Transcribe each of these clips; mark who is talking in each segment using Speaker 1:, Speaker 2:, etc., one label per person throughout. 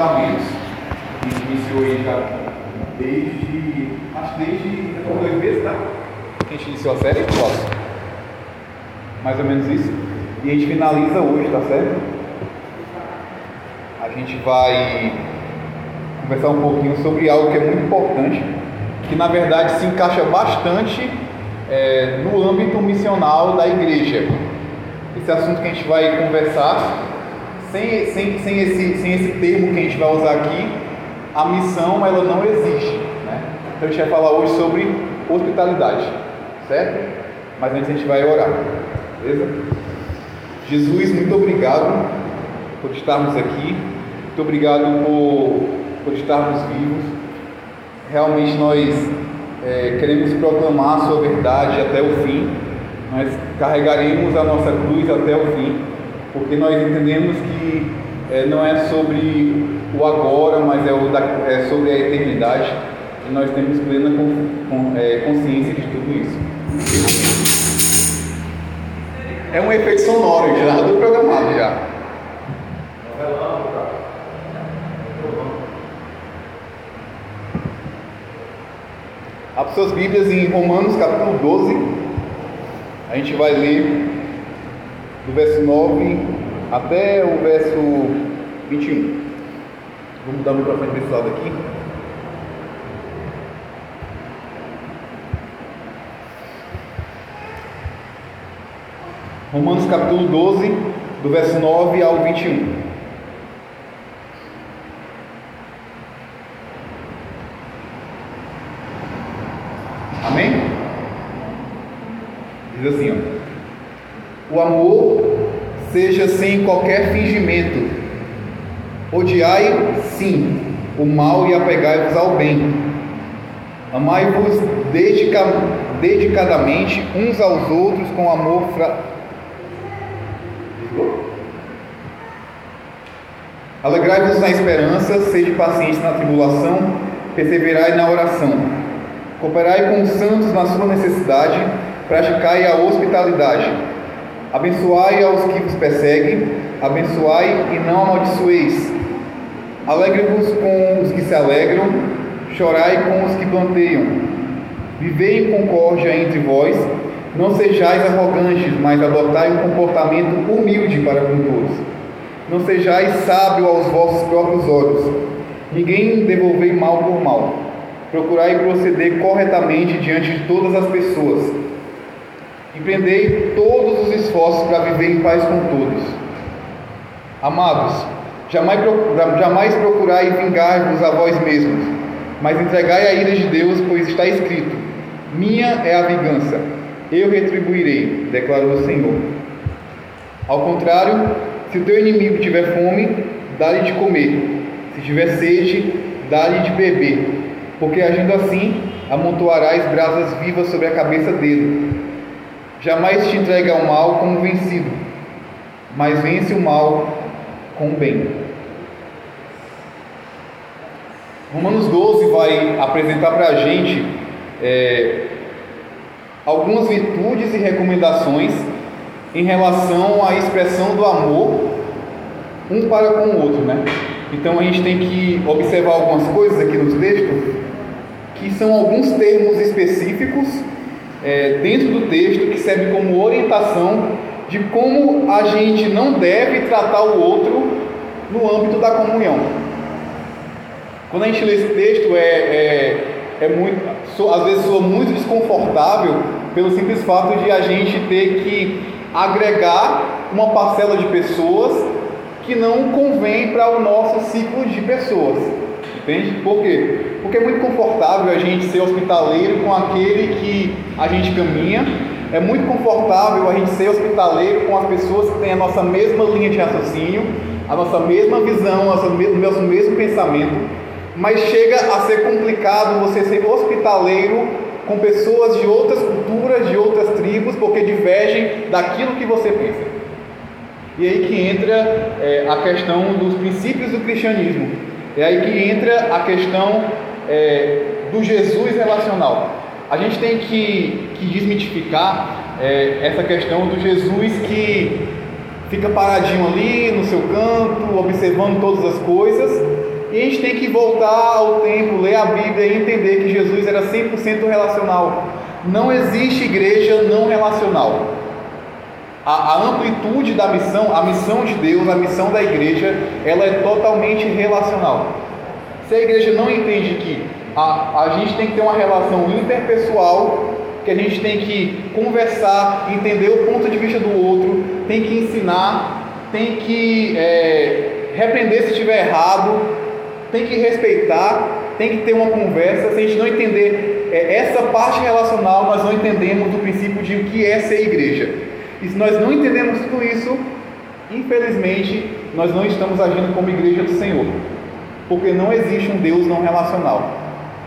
Speaker 1: A gente iniciou aí já desde. Acho que desde dois meses, tá? A gente iniciou a série, Posso? Mais ou menos isso. E a gente finaliza hoje, tá certo? A gente vai conversar um pouquinho sobre algo que é muito importante, que na verdade se encaixa bastante é, no âmbito missional da igreja. Esse assunto que a gente vai conversar sem, sem, sem, esse, sem esse termo que a gente vai usar aqui, a missão ela não existe. Né? Então a gente vai falar hoje sobre hospitalidade, certo? Mas antes a gente vai orar, beleza? Jesus, muito obrigado por estarmos aqui, muito obrigado por, por estarmos vivos. Realmente nós é, queremos proclamar a Sua verdade até o fim, nós carregaremos a nossa cruz até o fim porque nós entendemos que é, não é sobre o agora, mas é, o da, é, sobre a eternidade, e nós temos plena com, com, é, consciência de tudo isso. É um efeito sonoro já, do programado já. Abra suas Bíblias em Romanos capítulo 12. A gente vai ler do verso 9 até o verso 21. Vamos dar o microfone para esse lado aqui. Romanos capítulo 12, do verso 9 ao 21. Amém? Diz assim, ó. O amor seja sem qualquer fingimento. Odiai, sim, o mal e apegai-vos ao bem. Amai-vos dedica, dedicadamente uns aos outros com amor fra... Alegrai-vos na esperança, sede pacientes na tribulação, perseverai na oração. Cooperai com os santos na sua necessidade, praticai a hospitalidade. Abençoai aos que vos perseguem, abençoai e não amaldiçoeis. Alegre-vos com os que se alegram, chorai com os que planteiam. Vivei em concórdia entre vós, não sejais arrogantes, mas adotai um comportamento humilde para com todos. Não sejais sábio aos vossos próprios olhos. Ninguém devolvei mal por mal. Procurai proceder corretamente diante de todas as pessoas Empreendei todos os esforços para viver em paz com todos. Amados, jamais, jamais procurai vingar-vos a vós mesmos, mas entregai a ira de Deus, pois está escrito: Minha é a vingança, eu retribuirei, declarou o Senhor. Ao contrário, se o teu inimigo tiver fome, dá-lhe de comer, se tiver sede, dá-lhe de beber, porque agindo assim, amontoarás brasas vivas sobre a cabeça dele Jamais te entregue ao mal como vencido, mas vence o mal com o bem. Romanos 12 vai apresentar para a gente é, algumas virtudes e recomendações em relação à expressão do amor um para com o outro, né? Então a gente tem que observar algumas coisas aqui nos textos que são alguns termos específicos é, dentro do texto que serve como orientação de como a gente não deve tratar o outro no âmbito da comunhão. Quando a gente lê esse texto, é, é, é muito, às vezes soa muito desconfortável pelo simples fato de a gente ter que agregar uma parcela de pessoas que não convém para o nosso ciclo de pessoas. Entende? Por quê? Porque é muito confortável a gente ser hospitaleiro com aquele que a gente caminha. É muito confortável a gente ser hospitaleiro com as pessoas que têm a nossa mesma linha de raciocínio, a nossa mesma visão, o nosso mesmo pensamento. Mas chega a ser complicado você ser hospitaleiro com pessoas de outras culturas, de outras tribos, porque divergem daquilo que você pensa. E aí que entra é, a questão dos princípios do cristianismo é aí que entra a questão é, do Jesus relacional. A gente tem que, que desmitificar é, essa questão do Jesus que fica paradinho ali no seu canto, observando todas as coisas, E a gente tem que voltar ao tempo, ler a Bíblia e entender que Jesus era 100% relacional. Não existe igreja não relacional. A, a, amplitude da missão, a missão de Deus, a missão da igreja, ela é totalmente relacional. Se a igreja não entende que a, a gente tem que ter uma relação interpessoal, que a gente tem que conversar, entender o ponto de vista do outro, tem que ensinar, tem que é, repreender se estiver errado, tem que respeitar, tem que ter uma conversa. Se a gente não entender é, essa parte relacional, nós não entendemos o princípio de o que é ser igreja. E se nós não entendemos tudo isso, infelizmente, nós não estamos agindo como igreja do Senhor, porque não existe um Deus não relacional.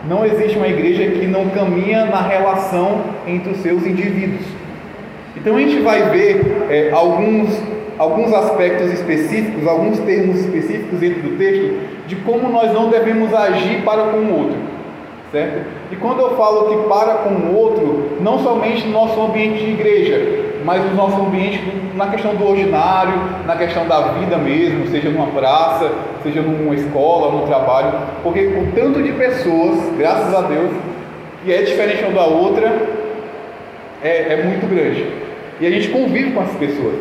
Speaker 1: Não existe uma igreja que não caminha na relação entre os seus indivíduos. Então a gente vai ver é, alguns, alguns aspectos específicos, alguns termos específicos dentro do texto de como nós não devemos agir para com o outro, certo? E quando eu falo que para com o outro, não somente no nosso ambiente de igreja, mas no nosso ambiente, na questão do ordinário, na questão da vida mesmo, seja numa praça, seja numa escola, no trabalho, porque o tanto de pessoas, graças a Deus, que é diferente uma da outra, é, é muito grande. E a gente convive com essas pessoas.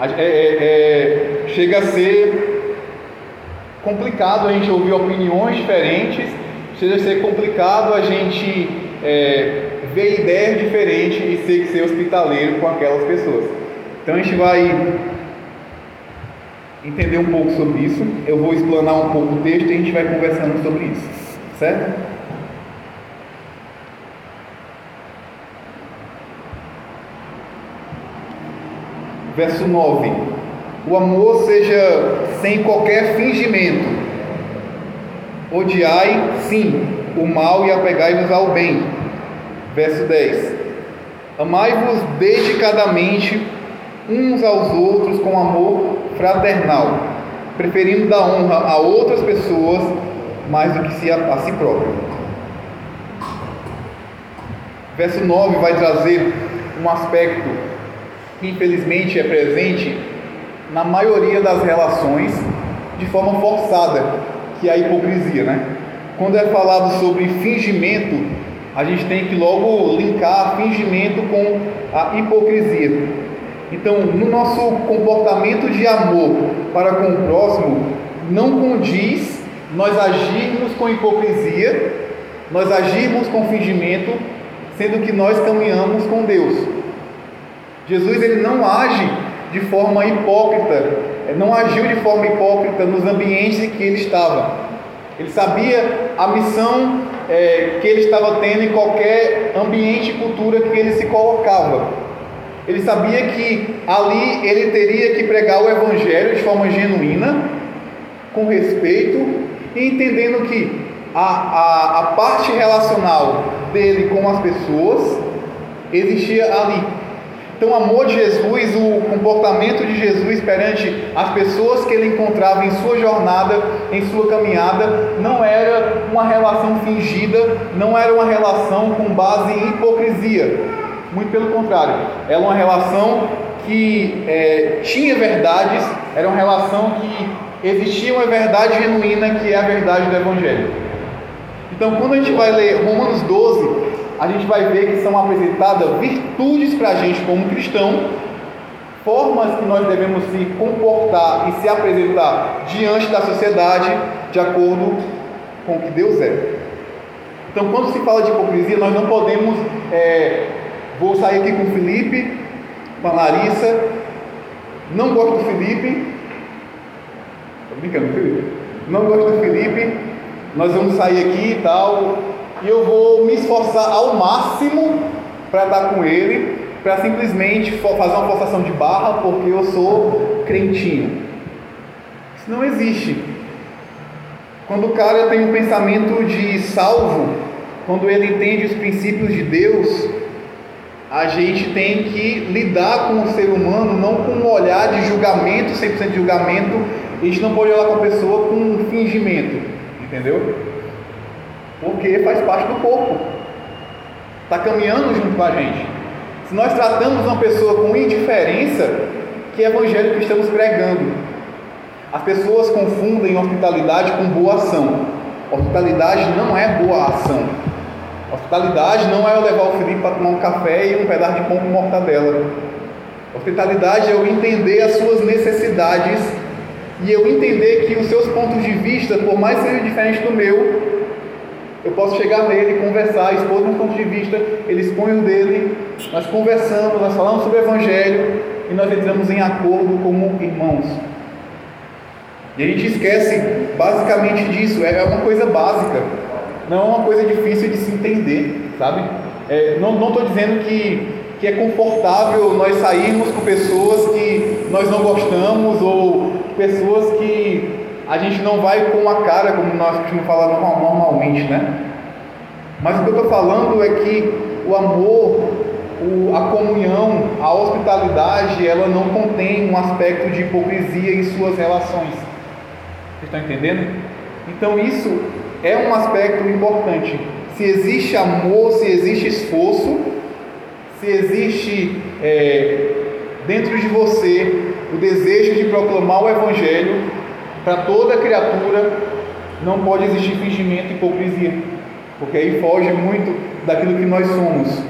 Speaker 1: É, é, é, chega a ser complicado a gente ouvir opiniões diferentes, chega a ser complicado a gente é, ver ideias diferentes e ser, ser hospitaleiro com aquelas pessoas. Então a gente vai entender um pouco sobre isso. Eu vou explanar um pouco o texto e a gente vai conversando sobre isso, certo? Verso 9: O amor seja sem qualquer fingimento. Odiai, sim, o mal e apegai-vos ao bem. Verso 10: Amai-vos dedicadamente uns aos outros com amor fraternal, preferindo dar honra a outras pessoas mais do que a, a si próprio. Verso 9 vai trazer um aspecto que infelizmente é presente na maioria das relações de forma forçada, que é a hipocrisia, né? Quando é falado sobre fingimento, a gente tem que logo linkar fingimento com a hipocrisia. Então, no nosso comportamento de amor para com o próximo, não condiz nós agirmos com hipocrisia, nós agirmos com fingimento, sendo que nós caminhamos com Deus. Jesus ele não age de forma hipócrita, não agiu de forma hipócrita nos ambientes em que ele estava. Ele sabia a missão é, que ele estava tendo em qualquer ambiente e cultura que ele se colocava. Ele sabia que ali ele teria que pregar o Evangelho de forma genuína, com respeito e entendendo que a, a, a parte relacional dele com as pessoas existia ali. Então, o amor de Jesus, o comportamento de Jesus perante as pessoas que ele encontrava em sua jornada, em sua caminhada, não era uma relação fingida, não era uma relação com base em hipocrisia. Muito pelo contrário, era uma relação que é, tinha verdades, era uma relação que existia uma verdade genuína, que é a verdade do Evangelho. Então, quando a gente vai ler Romanos 12, a gente vai ver que são apresentadas virtudes para a gente como cristão, formas que nós devemos se comportar e se apresentar diante da sociedade de acordo com o que Deus é. Então, quando se fala de hipocrisia, nós não podemos. É, vou sair aqui com o Felipe, com a Larissa. Não gosto do Felipe. Estou brincando, Felipe. Não gosto do Felipe. Nós vamos sair aqui e tal e eu vou me esforçar ao máximo para estar com ele, para simplesmente fazer uma forçação de barra porque eu sou crentinho. Isso não existe. Quando o cara tem um pensamento de salvo, quando ele entende os princípios de Deus, a gente tem que lidar com o ser humano não com um olhar de julgamento, 100% de julgamento, a gente não pode olhar para a pessoa com um fingimento, entendeu? Porque faz parte do corpo, está caminhando junto com a gente. Se nós tratamos uma pessoa com indiferença, que evangelho que estamos pregando? As pessoas confundem hospitalidade com boa ação. Hospitalidade não é boa ação. Hospitalidade não é eu levar o Felipe para tomar um café e um pedaço de pão com mortadela. Hospitalidade é eu entender as suas necessidades e eu entender que os seus pontos de vista, por mais sejam diferentes do meu, eu posso chegar nele, conversar, expor meu ponto de vista, ele expõe o dele, nós conversamos, nós falamos sobre o Evangelho e nós entramos em acordo como irmãos. E a gente esquece basicamente disso, é uma coisa básica, não é uma coisa difícil de se entender, sabe? É, não estou dizendo que, que é confortável nós sairmos com pessoas que nós não gostamos ou pessoas que a gente não vai com a cara, como nós costumamos falar normalmente, né? Mas o que eu estou falando é que o amor, o, a comunhão, a hospitalidade, ela não contém um aspecto de hipocrisia em suas relações. Vocês estão entendendo? Então isso é um aspecto importante. Se existe amor, se existe esforço, se existe é, dentro de você o desejo de proclamar o Evangelho para toda criatura, não pode existir fingimento e hipocrisia, porque aí foge muito daquilo que nós somos.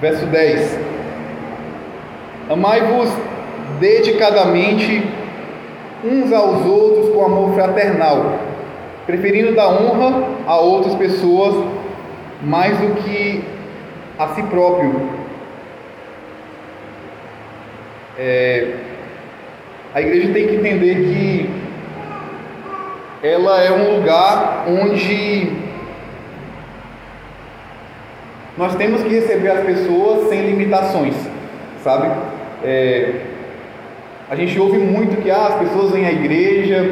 Speaker 1: Verso 10: Amai-vos dedicadamente uns aos outros com amor fraternal, preferindo dar honra a outras pessoas mais do que a si próprio. É, a igreja tem que entender que ela é um lugar onde nós temos que receber as pessoas sem limitações, sabe? É, a gente ouve muito que ah, as pessoas vêm à igreja,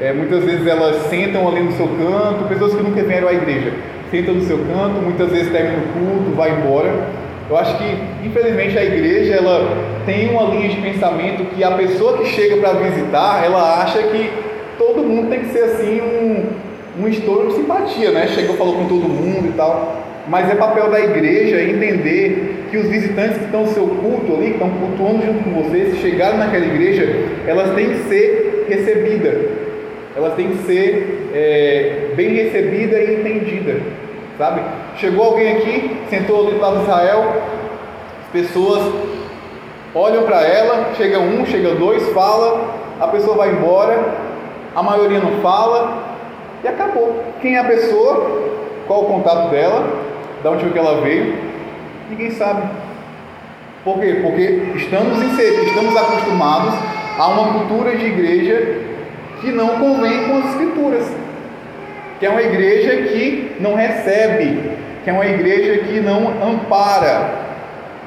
Speaker 1: é, muitas vezes elas sentam ali no seu canto, pessoas que nunca vieram à igreja, sentam no seu canto, muitas vezes terminam o culto, vai embora. Eu acho que, infelizmente, a igreja ela tem uma linha de pensamento que a pessoa que chega para visitar, ela acha que todo mundo tem que ser assim um, um estouro de simpatia, né? Chegou, falou com todo mundo e tal. Mas é papel da igreja entender que os visitantes que estão no seu culto ali, que estão cultuando junto com você, se chegarem naquela igreja, elas têm que ser recebidas. Elas têm que ser é, bem recebidas e entendidas. Sabe? Chegou alguém aqui, sentou ali do lado de Israel, as pessoas olham para ela, chega um, chega dois, fala, a pessoa vai embora, a maioria não fala e acabou. Quem é a pessoa? Qual o contato dela? Da onde que ela veio? Ninguém sabe. Por quê? Porque estamos inseridos, estamos acostumados a uma cultura de igreja que não convém com as escrituras. Que é uma igreja que não recebe, que é uma igreja que não ampara,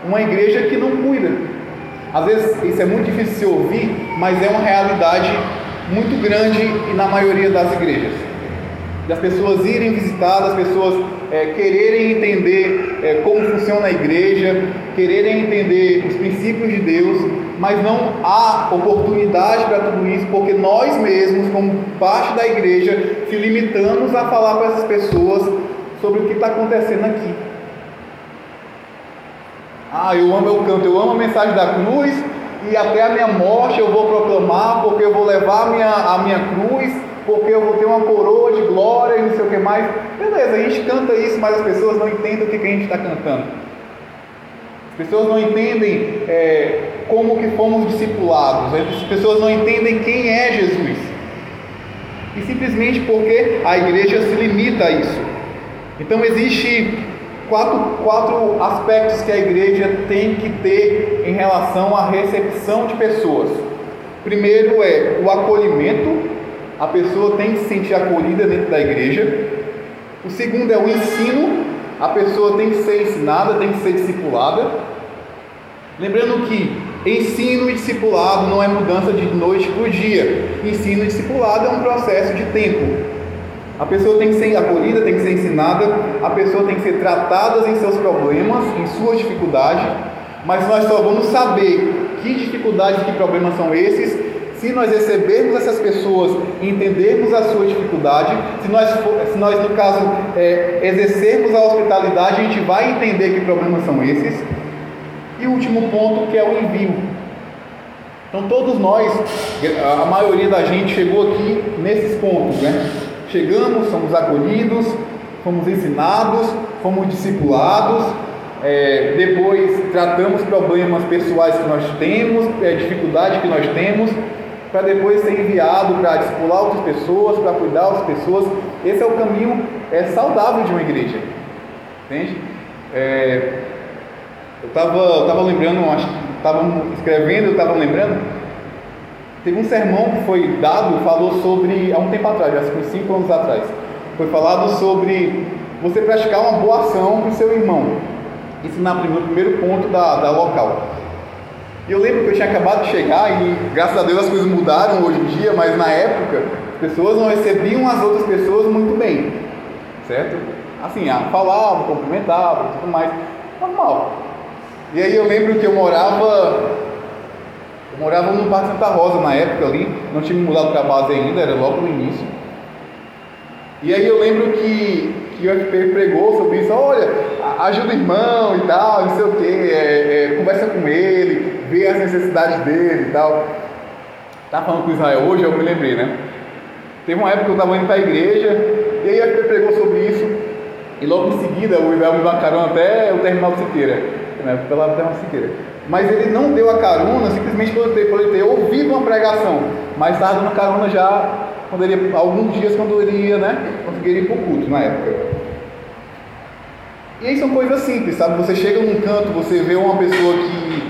Speaker 1: uma igreja que não cuida. Às vezes isso é muito difícil de se ouvir, mas é uma realidade muito grande na maioria das igrejas. Das pessoas irem visitar, das pessoas é, quererem entender é, como funciona a igreja, quererem entender os princípios de Deus, mas não há oportunidade para tudo isso, porque nós mesmos, como parte da igreja, se limitamos a falar para essas pessoas sobre o que está acontecendo aqui. Ah, eu amo o canto, eu amo a mensagem da cruz e até a minha morte eu vou proclamar, porque eu vou levar a minha, a minha cruz, porque eu vou ter uma coroa de glória e não sei o que mais. Beleza, a gente canta isso, mas as pessoas não entendem o que, que a gente está cantando. As pessoas não entendem é, como que fomos discipulados, as pessoas não entendem quem é Jesus. E simplesmente porque a igreja se limita a isso. Então existe quatro, quatro aspectos que a igreja tem que ter em relação à recepção de pessoas. Primeiro é o acolhimento, a pessoa tem que se sentir acolhida dentro da igreja. O segundo é o ensino, a pessoa tem que ser ensinada, tem que ser discipulada. Lembrando que ensino e discipulado não é mudança de noite para o dia. Ensino e discipulado é um processo de tempo. A pessoa tem que ser acolhida, tem que ser ensinada, a pessoa tem que ser tratada em seus problemas, em suas dificuldades, mas nós só vamos saber que dificuldades que problemas são esses se nós recebermos essas pessoas e entendermos a sua dificuldade, se nós, se nós no caso, é, exercermos a hospitalidade, a gente vai entender que problemas são esses. E o último ponto que é o envio. Então todos nós, a maioria da gente chegou aqui nesses pontos, né? Chegamos, somos acolhidos, fomos ensinados, fomos discipulados, é, depois tratamos problemas pessoais que nós temos, é, dificuldades que nós temos, para depois ser enviado para discipular outras pessoas, para cuidar das pessoas. Esse é o caminho é, saudável de uma igreja. Entende? É, eu estava eu tava lembrando, acho que estava escrevendo, eu estava lembrando, teve um sermão que foi dado, falou sobre, há um tempo atrás, acho que uns 5 anos atrás, foi falado sobre você praticar uma boa ação para o seu irmão. Isso na no primeiro ponto da, da local. E eu lembro que eu tinha acabado de chegar e graças a Deus as coisas mudaram hoje em dia, mas na época as pessoas não recebiam as outras pessoas muito bem, certo? Assim, ah, falavam, cumprimentavam, tudo mais, normal. E aí eu lembro que eu morava, eu morava no Parque Santa Rosa na época ali, não tinha me mudado para a base ainda, era logo no início. E aí eu lembro que, que o FP pregou sobre isso, olha, ajuda o irmão e tal, não sei o que, é, é, conversa com ele, vê as necessidades dele e tal. Tá falando com Israel hoje, eu me lembrei, né? Teve uma época que eu estava indo para a igreja, e aí o FP pregou sobre isso, e logo em seguida o Israel me carona até o terminal de Siqueira, né? Pela terminal de Siqueira. Mas ele não deu a carona simplesmente por ele ter, por ele ter ouvido uma pregação, mas estava dando carona já quando ele, alguns dias quando ele ia, né? Conseguiria ir para o culto na época. E aí são coisas simples, sabe? Você chega num canto, você vê uma pessoa que,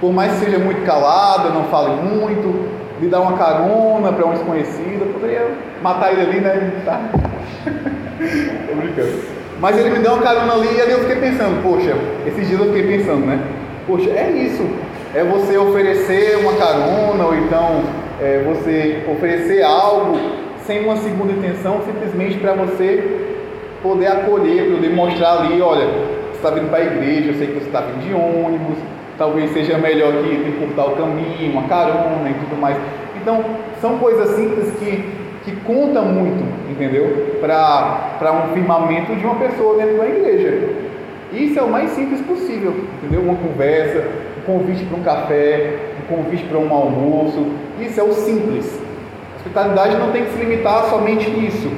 Speaker 1: por mais que seja muito calada, não fale muito, lhe dá uma carona para um desconhecido, poderia matar ele ali, né? Tá? Tô brincando. Mas ele me deu uma carona ali e ali eu fiquei pensando, poxa, esses dias eu fiquei pensando, né? Poxa, é isso. É você oferecer uma carona ou então é você oferecer algo sem uma segunda intenção, simplesmente para você poder acolher, poder mostrar ali, olha, você está vindo para a igreja, eu sei que você está vindo de ônibus, talvez seja melhor que encurtar o caminho, uma carona e tudo mais. Então, são coisas simples que, que contam muito, entendeu? Para um firmamento de uma pessoa dentro da igreja. Isso é o mais simples possível, entendeu? Uma conversa, um convite para um café, um convite para um almoço. Isso é o simples. A hospitalidade não tem que se limitar somente nisso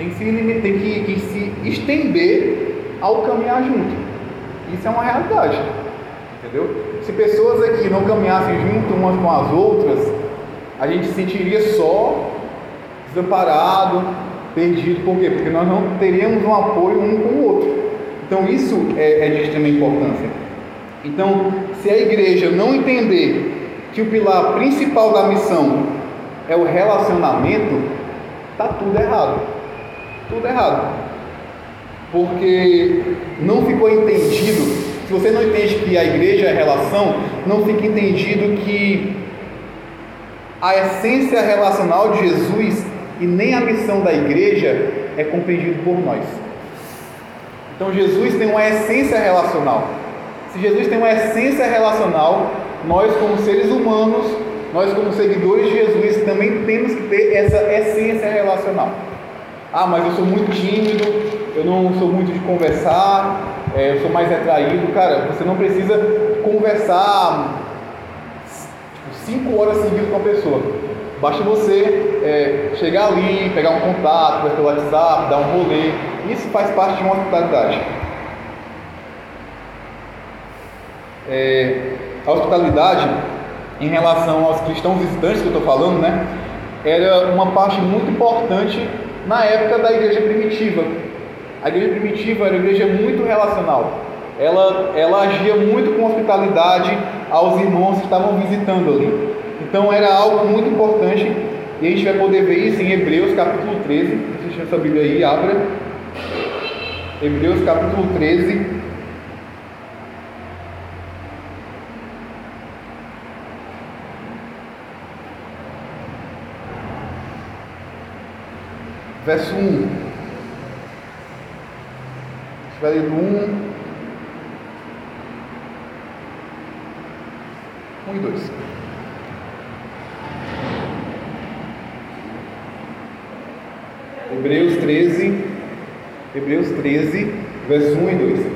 Speaker 1: tem que, se, tem que, que se estender ao caminhar junto. Isso é uma realidade. Entendeu? Se pessoas aqui não caminhassem junto umas com as outras, a gente se sentiria só, desamparado, perdido. Por quê? Porque nós não teríamos um apoio um com o outro. Então isso é, é de extrema importância. Então, se a igreja não entender que o pilar principal da missão é o relacionamento, está tudo errado tudo errado. Porque não ficou entendido, se você não entende que a igreja é relação, não fica entendido que a essência relacional de Jesus e nem a missão da igreja é compreendido por nós. Então Jesus tem uma essência relacional. Se Jesus tem uma essência relacional, nós como seres humanos, nós como seguidores de Jesus também temos que ter essa essência relacional. Ah, mas eu sou muito tímido, eu não sou muito de conversar, é, eu sou mais retraído. Cara, você não precisa conversar tipo, cinco horas seguidas com a pessoa. Basta você é, chegar ali, pegar um contato, conversar pelo WhatsApp, dar um rolê. Isso faz parte de uma hospitalidade. É, a hospitalidade, em relação aos cristãos visitantes que eu estou falando, né, era uma parte muito importante na época da igreja primitiva. A igreja primitiva era uma igreja muito relacional. Ela, ela agia muito com hospitalidade aos irmãos que estavam visitando ali. Então era algo muito importante e a gente vai poder ver isso em Hebreus capítulo 13. Assiste essa Bíblia aí, abra. Hebreus capítulo 13. verso 1. Estiver lendo 1. 1 e 2. Hebreus 13, Hebreus 13, verso 1 e 2.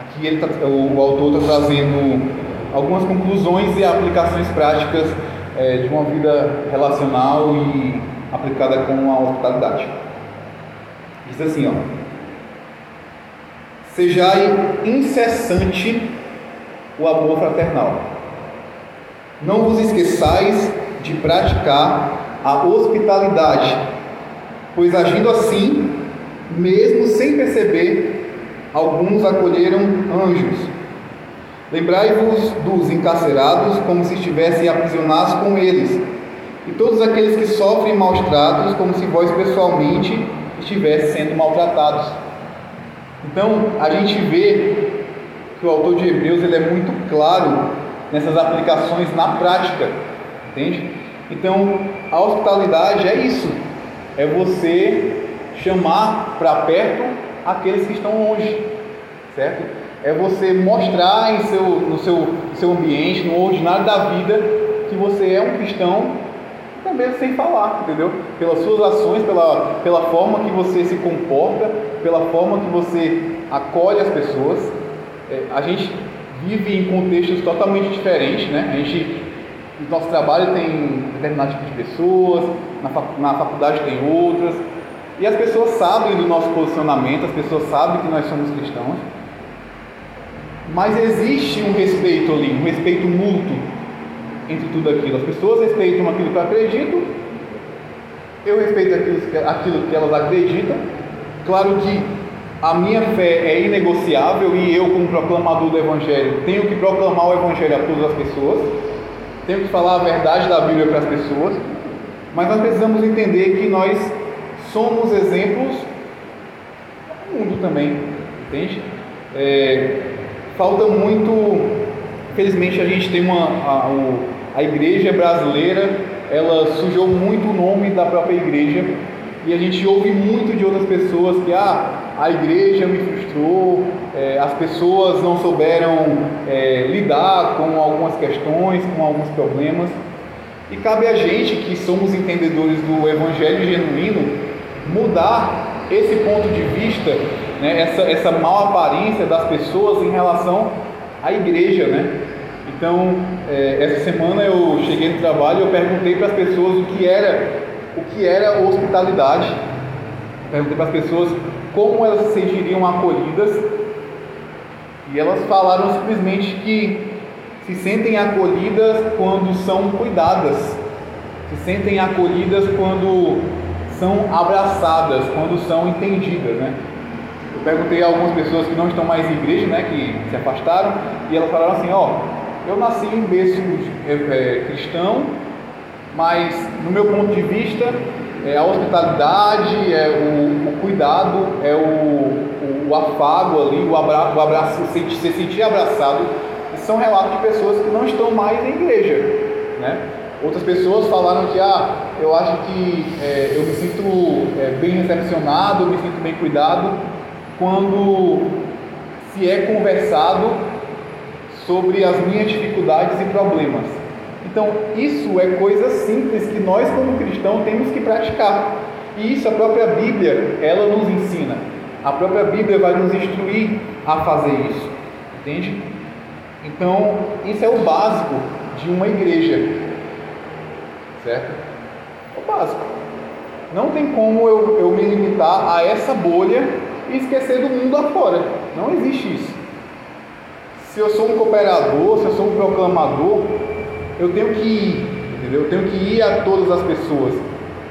Speaker 1: Aqui ele tá, o, o autor está trazendo algumas conclusões e aplicações práticas é, de uma vida relacional e aplicada com a hospitalidade. Diz assim, ó. Sejai incessante o amor fraternal. Não vos esqueçais de praticar a hospitalidade, pois agindo assim, mesmo sem perceber, alguns acolheram anjos. Lembrai-vos dos encarcerados como se estivessem aprisionados com eles, e todos aqueles que sofrem maus tratos como se vós pessoalmente estivessem sendo maltratados. Então, a gente vê que o autor de Hebreus ele é muito claro nessas aplicações na prática, entende? Então, a hospitalidade é isso, é você chamar para perto aqueles que estão longe, certo? É você mostrar em seu, no seu, seu ambiente, no ordinário da vida, que você é um cristão, também sem falar, entendeu? Pelas suas ações, pela, pela forma que você se comporta, pela forma que você acolhe as pessoas. É, a gente vive em contextos totalmente diferentes, né? A gente, o nosso trabalho tem determinado tipo de pessoas, na, na faculdade tem outras, e as pessoas sabem do nosso posicionamento, as pessoas sabem que nós somos cristãos, mas existe um respeito ali, um respeito mútuo entre tudo aquilo. As pessoas respeitam aquilo que eu acredito, eu respeito aquilo, aquilo que elas acreditam. Claro que a minha fé é inegociável e eu, como proclamador do Evangelho, tenho que proclamar o Evangelho a todas as pessoas, tenho que falar a verdade da Bíblia para as pessoas, mas nós precisamos entender que nós somos exemplos no mundo também, entende? É, falta muito, infelizmente a gente tem uma, a, a igreja brasileira, ela sujou muito o nome da própria igreja e a gente ouve muito de outras pessoas que ah, a igreja me frustrou, é, as pessoas não souberam é, lidar com algumas questões, com alguns problemas. E cabe a gente que somos entendedores do evangelho genuíno mudar esse ponto de vista, né, essa, essa mal aparência das pessoas em relação à igreja, né? Então, é, essa semana eu cheguei no trabalho e eu perguntei para as pessoas o que era o que era hospitalidade. Perguntei para as pessoas como elas se sentiriam acolhidas e elas falaram simplesmente que se sentem acolhidas quando são cuidadas, se sentem acolhidas quando são abraçadas, quando são entendidas, né? Eu perguntei a algumas pessoas que não estão mais em igreja, né, que se afastaram, e elas falaram assim, ó, eu nasci em berço é, é, cristão, mas no meu ponto de vista, é a hospitalidade, é o, o cuidado, é o, o, o, afago ali, o, abra, o abraço, se, se sentir abraçado, são relatos de pessoas que não estão mais em igreja, né? Outras pessoas falaram que, ah, eu acho que é, eu me sinto é, bem recepcionado, eu me sinto bem cuidado quando se é conversado sobre as minhas dificuldades e problemas. Então, isso é coisa simples que nós, como cristãos, temos que praticar. E isso a própria Bíblia, ela nos ensina. A própria Bíblia vai nos instruir a fazer isso. Entende? Então, isso é o básico de uma igreja. Certo? É o básico. Não tem como eu, eu me limitar a essa bolha e esquecer do mundo afora. Não existe isso. Se eu sou um cooperador, se eu sou um proclamador, eu tenho que ir, entendeu? Eu tenho que ir a todas as pessoas.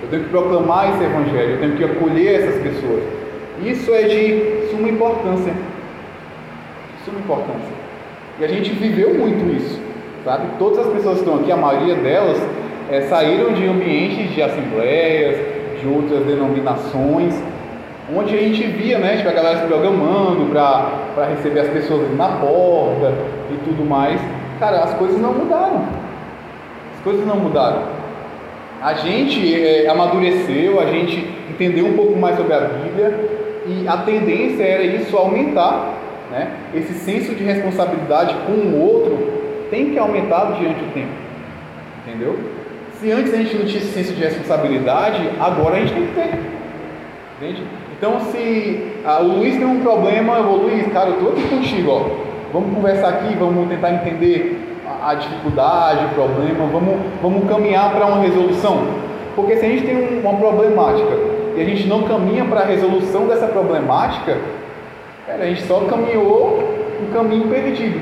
Speaker 1: Eu tenho que proclamar esse evangelho, eu tenho que acolher essas pessoas. Isso é de suma importância. Suma importância. E a gente viveu muito isso, sabe? Todas as pessoas que estão aqui, a maioria delas, é, saíram de ambientes de assembleias, de outras denominações, onde a gente via, né, tipo, a galera se programando para receber as pessoas na porta e tudo mais. Cara, as coisas não mudaram. As coisas não mudaram. A gente é, amadureceu, a gente entendeu um pouco mais sobre a Bíblia e a tendência era isso aumentar, né? Esse senso de responsabilidade com o outro tem que aumentar diante do tempo, entendeu? Se antes a gente não tinha esse senso de responsabilidade, agora a gente tem que ter, entende? Então, se ah, o Luiz tem um problema, eu vou, Luiz, cara, eu estou aqui contigo, ó. vamos conversar aqui, vamos tentar entender a, dificuldade, o problema, vamos, vamos caminhar para uma resolução. Porque se a gente tem um, uma problemática e a gente não caminha para a resolução dessa problemática, cara, a gente só caminhou um caminho perdido,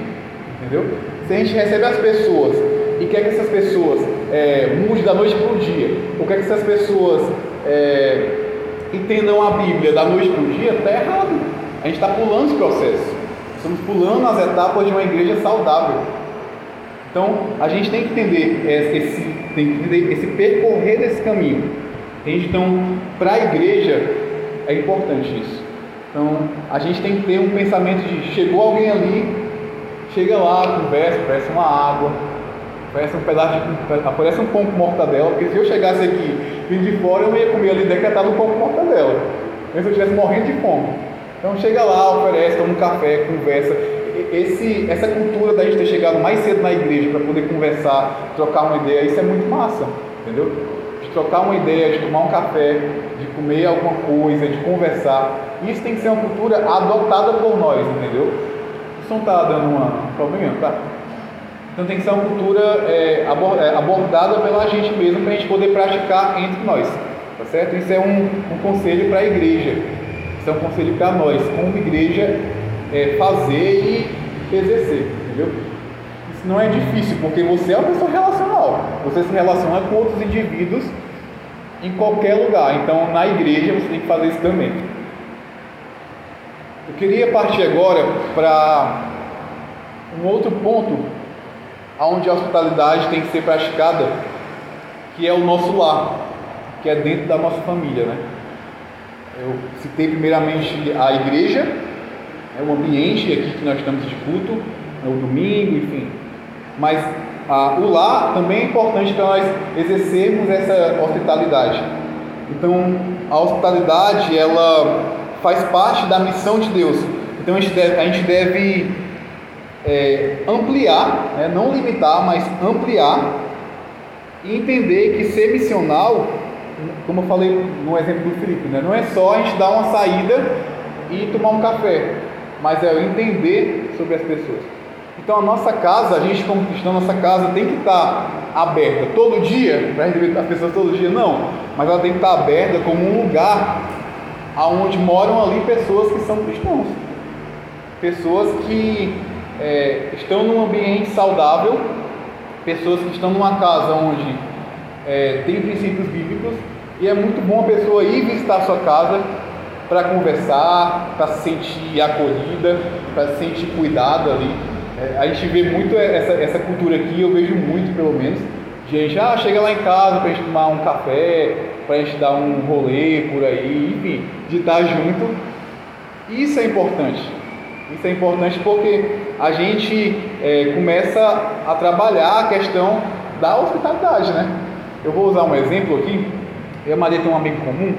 Speaker 1: entendeu? Se a gente recebe as pessoas e quer que essas pessoas é, da noite para o dia, ou quer que essas pessoas é, entendam a Bíblia da noite para o dia, está errado. A gente está pulando esse processo. Estamos pulando as etapas de uma igreja saudável. Então, a gente tem que entender esse, tem que entender esse percorrer desse caminho. Então, para a igreja é importante isso. Então, a gente tem que ter um pensamento de chegou alguém ali, chega lá, conversa, oferece uma água, oferece um pedaço de, aparece um pão com mortadela, porque se eu chegasse aqui vindo de fora, eu ia comer ali decretado um pão com mortadela. Mesmo se eu estivesse morrendo de fome. Então chega lá, oferece, toma um café, conversa. Esse, essa cultura da gente ter chegado mais cedo na igreja para poder conversar, trocar uma ideia, isso é muito massa, entendeu? De trocar uma ideia, de tomar um café, de comer alguma coisa, de conversar. Isso tem que ser uma cultura adotada por nós, entendeu? Isso não está dando uma, um problema, tá? Então tem que ser uma cultura é, é abordada pela gente mesmo para a gente poder praticar entre nós, tá certo? Isso é um, um conselho para a igreja, isso é um conselho para nós, como igreja, é, fazer e exercer, entendeu? Isso não é difícil, porque você é uma pessoa relacional, você se relaciona com outros indivíduos em qualquer lugar, então na igreja você tem que fazer isso também. Eu queria partir agora para um outro ponto onde a hospitalidade tem que ser praticada, que é o nosso lar, que é dentro da nossa família, né? Eu citei primeiramente a igreja, é o ambiente aqui que nós estamos de culto, é o domingo, enfim. Mas ah, o lar também é importante para nós exercermos essa hospitalidade. Então, a hospitalidade, ela faz parte da missão de Deus. Então a gente deve, a gente deve é, ampliar, né, não limitar, mas ampliar e entender que ser missional, como eu falei no exemplo do Felipe, né, não é só a gente dar uma saída e tomar um café, mas é entender sobre as pessoas. Então a nossa casa, a gente como cristão, nossa casa tem que estar aberta todo dia, para receber as pessoas todo dia, não, mas ela tem que estar aberta como um lugar aonde moram ali pessoas que são cristãos, pessoas que é, estão num ambiente saudável, pessoas que estão numa casa onde é, tem princípios bíblicos e é muito bom a pessoa ir visitar a sua casa para conversar, para se sentir acolhida, para se sentir cuidada ali. É, a gente vê muito essa, essa cultura aqui, eu vejo muito pelo menos, gente, ah, chega lá em casa para a gente tomar um café, para a gente dar um rolê por aí, enfim, de estar junto. Isso é importante. Isso é importante porque a gente é, começa a trabalhar a questão da hospitalidade, né? Eu vou usar um exemplo aqui. Eu e a Maria tem um amigo comum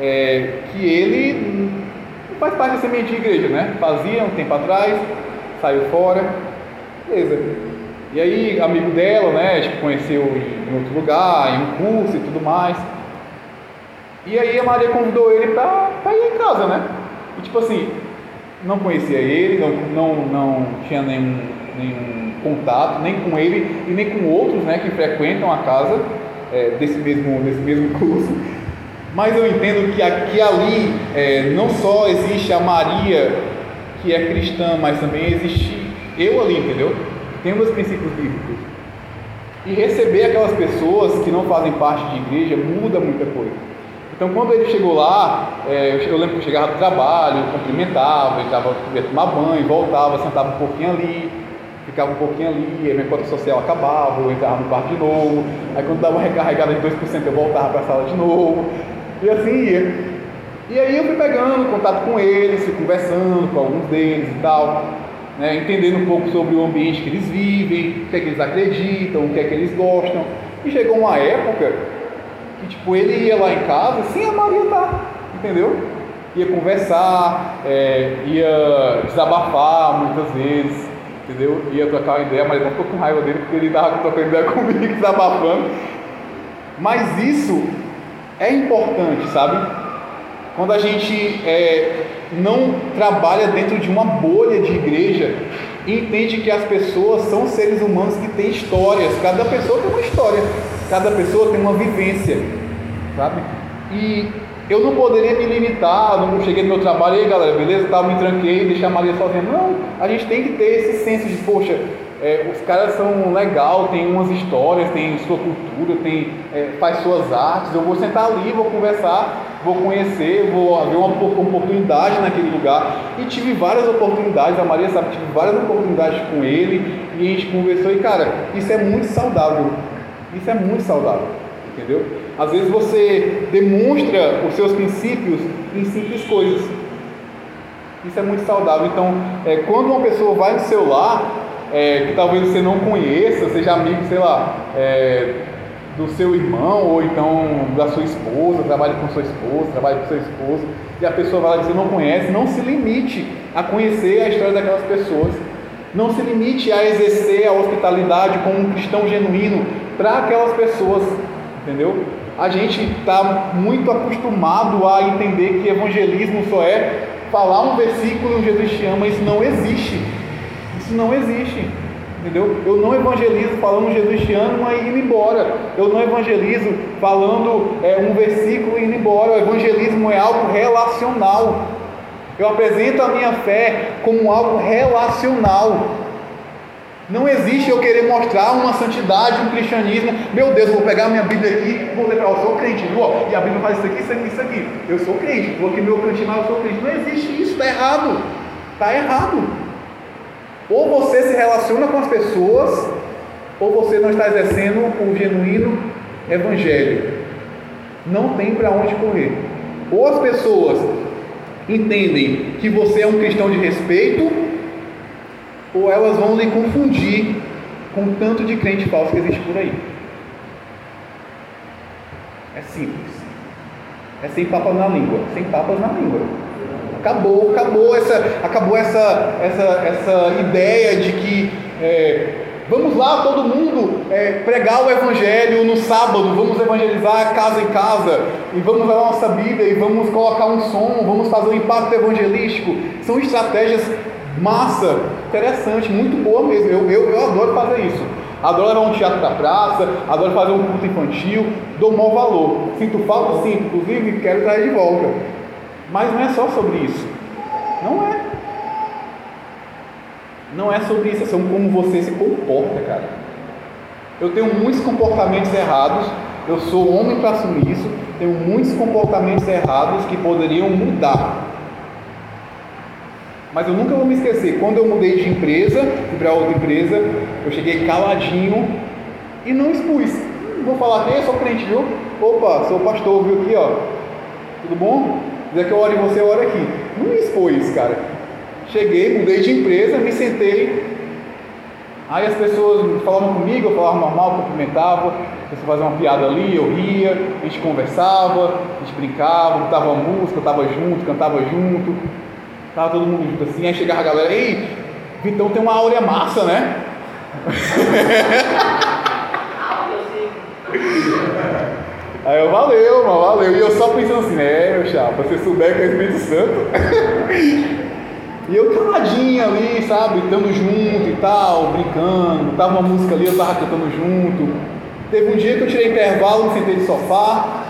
Speaker 1: é, que ele faz parte dessa semente de igreja, né? Fazia um tempo atrás, saiu fora, beleza. E aí, amigo dela, né? Tipo, conheceu em outro lugar, em um curso e tudo mais. E aí a Maria convidou ele para ir em casa, né? E tipo assim, não conhecia ele, não, não, não tinha nenhum, nenhum contato, nem com ele e nem com outros né, que frequentam a casa é, desse, mesmo, desse mesmo curso. Mas eu entendo que aqui ali é, não só existe a Maria que é cristã, mas também existe eu ali, entendeu? Temos princípios bíblicos. E receber aquelas pessoas que não fazem parte de igreja muda muita coisa. Então, quando ele chegou lá, é, eu lembro que eu chegava do trabalho, cumprimentava, ele tava, ia tomar banho, voltava, sentava um pouquinho ali, ficava um pouquinho ali, aí minha conta social acabava, eu entrava no quarto de novo, aí quando dava uma recarregada de 2% eu voltava para a sala de novo, e assim ia. E aí eu fui pegando contato com eles, conversando com alguns deles e tal, né, entendendo um pouco sobre o ambiente que eles vivem, o que é que eles acreditam, o que é que eles gostam. E chegou uma época que tipo, ele ia lá em casa sem a Maria tá, entendeu? Ia conversar, é, ia desabafar muitas vezes, entendeu? Ia trocar uma ideia, mas não ficou com raiva dele porque ele estava trocando ideia comigo, desabafando. Mas isso é importante, sabe? quando a gente é, não trabalha dentro de uma bolha de igreja e entende que as pessoas são seres humanos que têm histórias, cada pessoa tem uma história, cada pessoa tem uma vivência, sabe? E eu não poderia me limitar, não cheguei no meu trabalho, e aí galera, beleza? Tal, me tranquei, deixei a Maria sozinha. Não, a gente tem que ter esse senso de, poxa, é, os caras são legal, tem umas histórias, tem sua cultura, tem, é, faz suas artes. Eu vou sentar ali, vou conversar, vou conhecer, vou ver uma oportunidade naquele lugar. E tive várias oportunidades, a Maria sabe, tive várias oportunidades com ele e a gente conversou. E cara, isso é muito saudável. Isso é muito saudável, entendeu? Às vezes você demonstra os seus princípios em simples coisas. Isso é muito saudável. Então, é, quando uma pessoa vai no seu lar, é, que talvez você não conheça, seja amigo, sei lá, é, do seu irmão ou então da sua esposa, trabalhe com sua esposa, trabalhe com seu esposo, e a pessoa vai lá que você não conhece, não se limite a conhecer a história daquelas pessoas. Não se limite a exercer a hospitalidade como um cristão genuíno para aquelas pessoas, entendeu? A gente está muito acostumado a entender que evangelismo só é falar um versículo e Jesus te ama, isso não existe. Isso não existe. Entendeu? Eu não evangelizo falando Jesus te ama e indo embora. Eu não evangelizo falando é, um versículo e indo embora. O evangelismo é algo relacional. Eu apresento a minha fé como algo relacional. Não existe eu querer mostrar uma santidade, um cristianismo. Meu Deus, vou pegar minha Bíblia aqui vou para eu sou crente, viu? E a Bíblia faz isso aqui, isso aqui, isso aqui. Eu sou crente, vou aqui meu cantinho, eu sou crente. Não existe isso, está errado. Está errado. Ou você se relaciona com as pessoas, ou você não está exercendo o genuíno evangelho. Não tem para onde correr. Ou as pessoas entendem que você é um cristão de respeito, ou elas vão lhe confundir com o tanto de crente falso que existe por aí. É simples. É sem papas na língua. Sem papas na língua. Acabou, acabou essa, acabou essa, essa, essa ideia de que é, vamos lá todo mundo é, pregar o evangelho no sábado, vamos evangelizar casa em casa e vamos levar nossa Bíblia e vamos colocar um som, vamos fazer um impacto evangelístico. São estratégias massa, interessante, muito boa mesmo. Eu, eu, eu adoro fazer isso. Adoro levar um teatro da praça, adoro fazer um culto infantil, dou mau valor. Sinto falta? Sinto, inclusive quero trazer de volta. Mas não é só sobre isso. Não é. Não é sobre isso, é sobre como você se comporta, cara. Eu tenho muitos comportamentos errados, eu sou homem para assumir isso, tenho muitos comportamentos errados que poderiam mudar. Mas eu nunca vou me esquecer, quando eu mudei de empresa, fui para outra empresa, eu cheguei caladinho e não expus. Vou falar? Eu sou crente, viu? Opa, sou pastor, viu aqui, ó. Tudo bom? Quiser que eu ore em você, eu oro aqui. Não me expôs, cara. Cheguei, mudei de empresa, me sentei. Aí as pessoas falavam comigo, eu falava normal, cumprimentava. A pessoa fazia uma piada ali, eu ria, a gente conversava, a gente brincava, botava música, tava junto, cantava junto. Tava todo mundo junto assim, aí chegava a galera, ei, Vitão tem uma áurea massa, né? Aí eu, valeu, mano, valeu. E eu só pensando assim, é, meu chapa, você souber que é Espírito Santo. e eu caladinho ali, sabe, estando junto e tal, brincando. Tava uma música ali, eu tava cantando junto. Teve um dia que eu tirei intervalo, me sentei de sofá.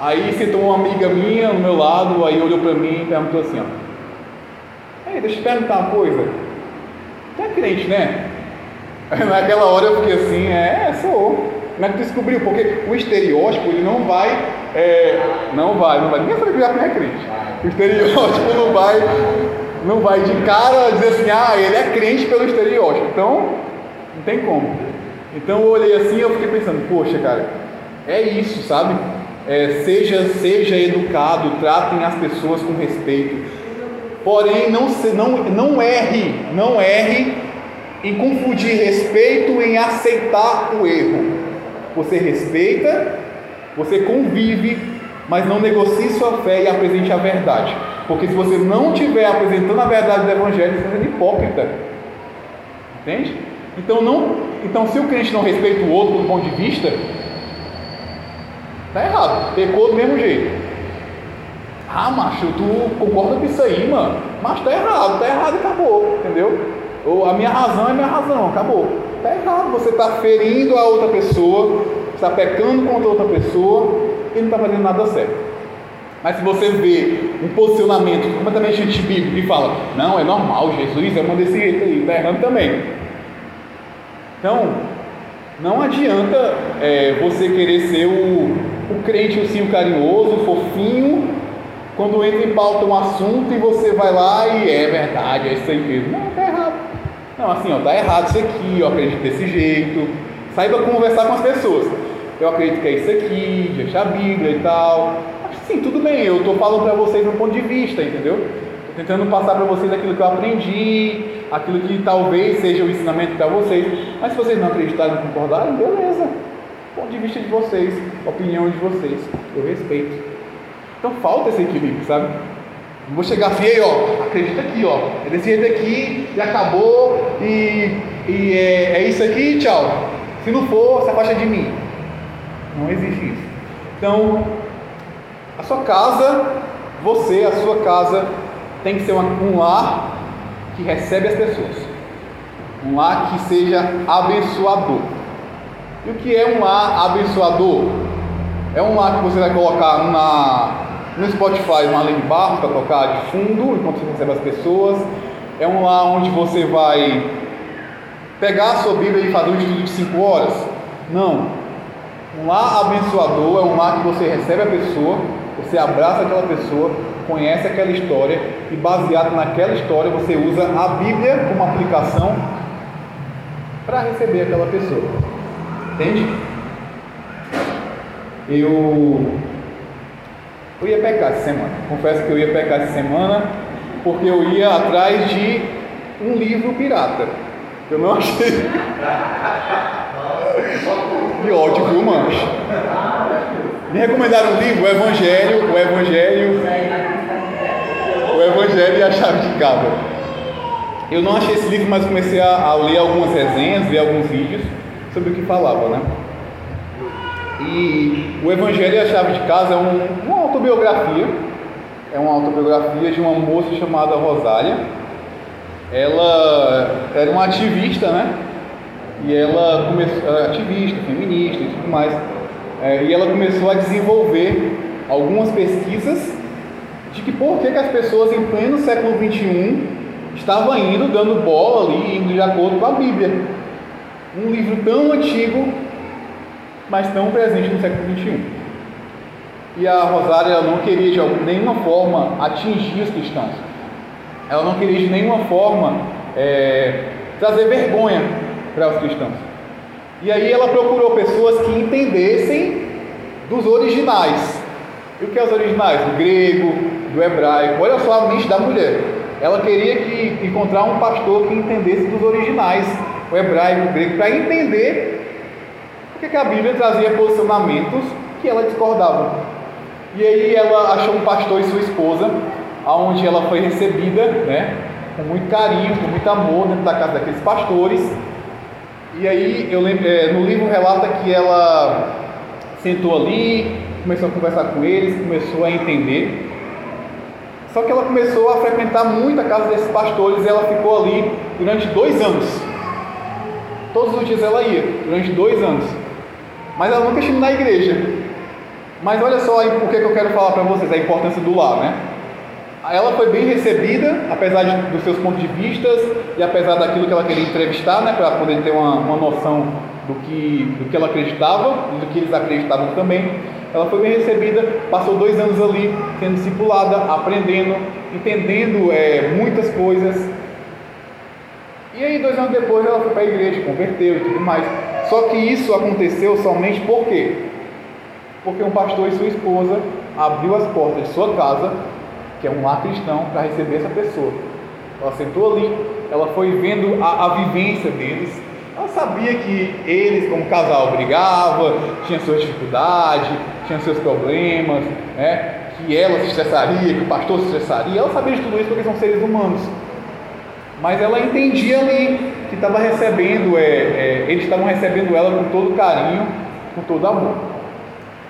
Speaker 1: Aí sentou uma amiga minha no meu lado, aí olhou pra mim e perguntou assim, ó. Ei, deixa eu te perguntar uma coisa. Tu é crente, né? Naquela hora eu fiquei assim, é, sou. Como é que tu descobriu? Porque o estereótipo ele não vai, é, não vai, não vai, ninguém sabe que já é crente. O estereótipo não vai, não vai de cara dizer assim, ah, ele é crente pelo estereótipo. Então, não tem como. Então eu olhei assim e eu fiquei pensando, poxa, cara, é isso, sabe? É, seja, seja educado, tratem as pessoas com respeito. Porém, não, não, não erre, não erre em confundir respeito em aceitar o erro. Você respeita, você convive, mas não negocie sua fé e apresente a verdade. Porque se você não estiver apresentando a verdade do Evangelho, você sendo hipócrita. Entende? Então, não, então, se o crente não respeita o outro do ponto de vista, está errado, pecou do mesmo jeito. Ah, macho, tu concorda com isso aí, mano? Mas tá errado, tá errado e acabou, entendeu? Ou a minha razão é minha razão, acabou. Tá errado, você está ferindo a outra pessoa, está pecando contra outra pessoa e não está fazendo nada certo. Mas se você vê um posicionamento completamente antibíblico e fala, não, é normal, Jesus é uma desse jeito aí, está errando também. Então, não adianta é, você querer ser o, o crente, o sim, carinhoso, o fofinho, quando entra em pauta um assunto e você vai lá e é verdade, é isso aí mesmo. Não, está errado. Não, assim, ó, tá errado isso aqui, eu acredito desse jeito. Saiba conversar com as pessoas. Eu acredito que é isso aqui, de achar a Bíblia e tal. Sim, tudo bem, eu estou falando para vocês um ponto de vista, entendeu? Estou tentando passar para vocês aquilo que eu aprendi, aquilo que talvez seja o ensinamento para vocês. Mas se vocês não acreditarem, não concordarem, beleza. Ponto de vista de vocês, opinião de vocês, eu respeito. Então falta esse equilíbrio, sabe? Não vou chegar assim, ó, acredita aqui, ó, é desse jeito aqui e acabou e, e é, é isso aqui, tchau. Se não for, se afasta de mim. Não existe isso. Então, a sua casa, você, a sua casa, tem que ser um lar que recebe as pessoas. Um lar que seja abençoador. E o que é um lar abençoador? É um lar que você vai colocar na, no Spotify uma lei de barro para tocar de fundo enquanto você recebe as pessoas. É um lar onde você vai pegar a sua Bíblia e fazer um estudo de 5 horas. Não. Um lar abençoador é um lar que você recebe a pessoa você abraça aquela pessoa, conhece aquela história e baseado naquela história você usa a Bíblia como aplicação para receber aquela pessoa. Entende? Eu eu ia pecar essa semana. Confesso que eu ia pecar essa semana porque eu ia atrás de um livro pirata. Eu não achei. Que ódio, viu? Me recomendaram um livro, o Evangelho, o Evangelho, o Evangelho e a Chave de Cabra. Eu não achei esse livro, mas comecei a, a ler algumas resenhas, ver alguns vídeos sobre o que falava, né? E o Evangelho e a Chave de Casa é um, uma autobiografia, é uma autobiografia de uma moça chamada Rosália. Ela era uma ativista, né? E ela começou, ativista, feminista e tudo mais é, e ela começou a desenvolver algumas pesquisas de que por que, que as pessoas em pleno século XXI estavam indo, dando bola ali, indo de acordo com a Bíblia. Um livro tão antigo, mas tão presente no século XXI. E a Rosária não queria de nenhuma forma atingir os cristãos. Ela não queria de nenhuma forma é, trazer vergonha para os cristãos. E aí ela procurou pessoas que entendessem dos originais. E o que é os originais? Do grego, do hebraico. Olha só a mente da mulher. Ela queria que, encontrar um pastor que entendesse dos originais, o hebraico, o grego, para entender porque que a Bíblia trazia posicionamentos que ela discordava. E aí ela achou um pastor e sua esposa, aonde ela foi recebida, né, com muito carinho, com muito amor dentro da casa daqueles pastores. E aí eu lembro, é, no livro relata que ela sentou ali, começou a conversar com eles, começou a entender. Só que ela começou a frequentar muito a casa desses pastores e ela ficou ali durante dois anos. Todos os dias ela ia, durante dois anos. Mas ela nunca estive na igreja. Mas olha só por que eu quero falar para vocês a importância do lar, né? ela foi bem recebida, apesar de, dos seus pontos de vista e apesar daquilo que ela queria entrevistar, né, para poder ter uma, uma noção do que, do que ela acreditava e do que eles acreditavam também. Ela foi bem recebida, passou dois anos ali sendo discipulada, aprendendo, entendendo é, muitas coisas. E aí, dois anos depois, ela foi para a igreja, converteu e tudo mais. Só que isso aconteceu somente por quê? Porque um pastor e sua esposa abriu as portas de sua casa que é um lar cristão, para receber essa pessoa. Ela sentou ali, ela foi vendo a, a vivência deles, ela sabia que eles, como casal, brigavam, tinham suas dificuldades, tinham seus problemas, né? que ela se estressaria, que o pastor se estressaria, ela sabia de tudo isso porque são seres humanos. Mas ela entendia ali que estava recebendo, é, é, eles estavam recebendo ela com todo carinho, com todo amor.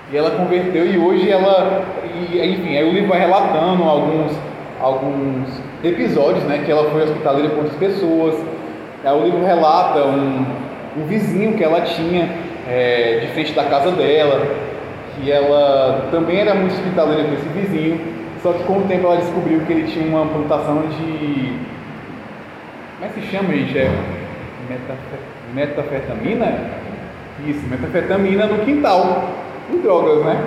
Speaker 1: E ela converteu e hoje ela, e, enfim, aí o livro vai relatando alguns, alguns episódios, né, que ela foi hospitaleira com outras pessoas. Aí o livro relata um, um vizinho que ela tinha é, de frente da casa dela, que ela também era muito hospitaleira com esse vizinho, só que com o tempo ela descobriu que ele tinha uma plantação de. Como é que chama, gente? É metafetamina? Isso, metafetamina no quintal, em drogas, né?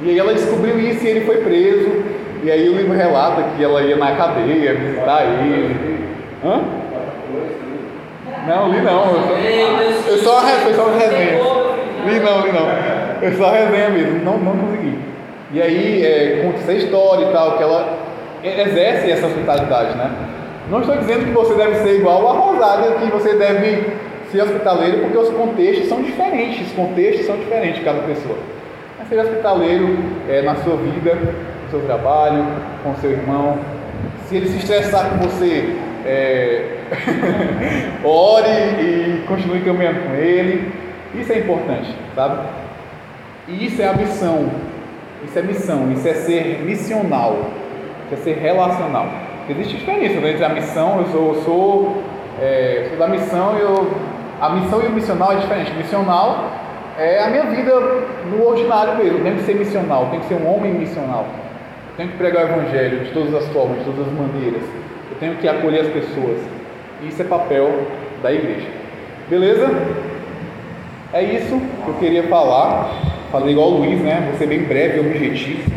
Speaker 1: E aí ela descobriu isso e ele foi preso. E aí o livro relata que ela ia na cadeia visitar ele. Hã? Não, li não. Eu só, eu só, resenha. Li não, li não. Eu só resenha mesmo, não, não consegui. E aí é, conta essa história e tal, que ela exerce essa hospitalidade, né? Não estou dizendo que você deve ser igual a Rosália, que você deve ser hospitaleiro, porque os contextos são diferentes, os contextos são diferentes de cada pessoa. Mas seja hospitaleiro é, na sua vida, no seu trabalho, com seu irmão. Se ele se estressar com você, é... ore e continue caminhando com ele. Isso é importante, sabe? E isso é a missão. Isso é missão, isso é ser missional, isso é ser relacional. Existe diferença né, entre a missão, eu sou, eu sou, é, sou da missão e. A missão e o missional é diferente. Missional é a minha vida no ordinário mesmo. Tenho que ser missional, tenho que ser um homem missional. Eu tenho que pregar o evangelho de todas as formas, de todas as maneiras. Eu tenho que acolher as pessoas. Isso é papel da igreja. Beleza? É isso que eu queria falar. Falei igual o Luiz, né? Vou ser bem breve e objetivo.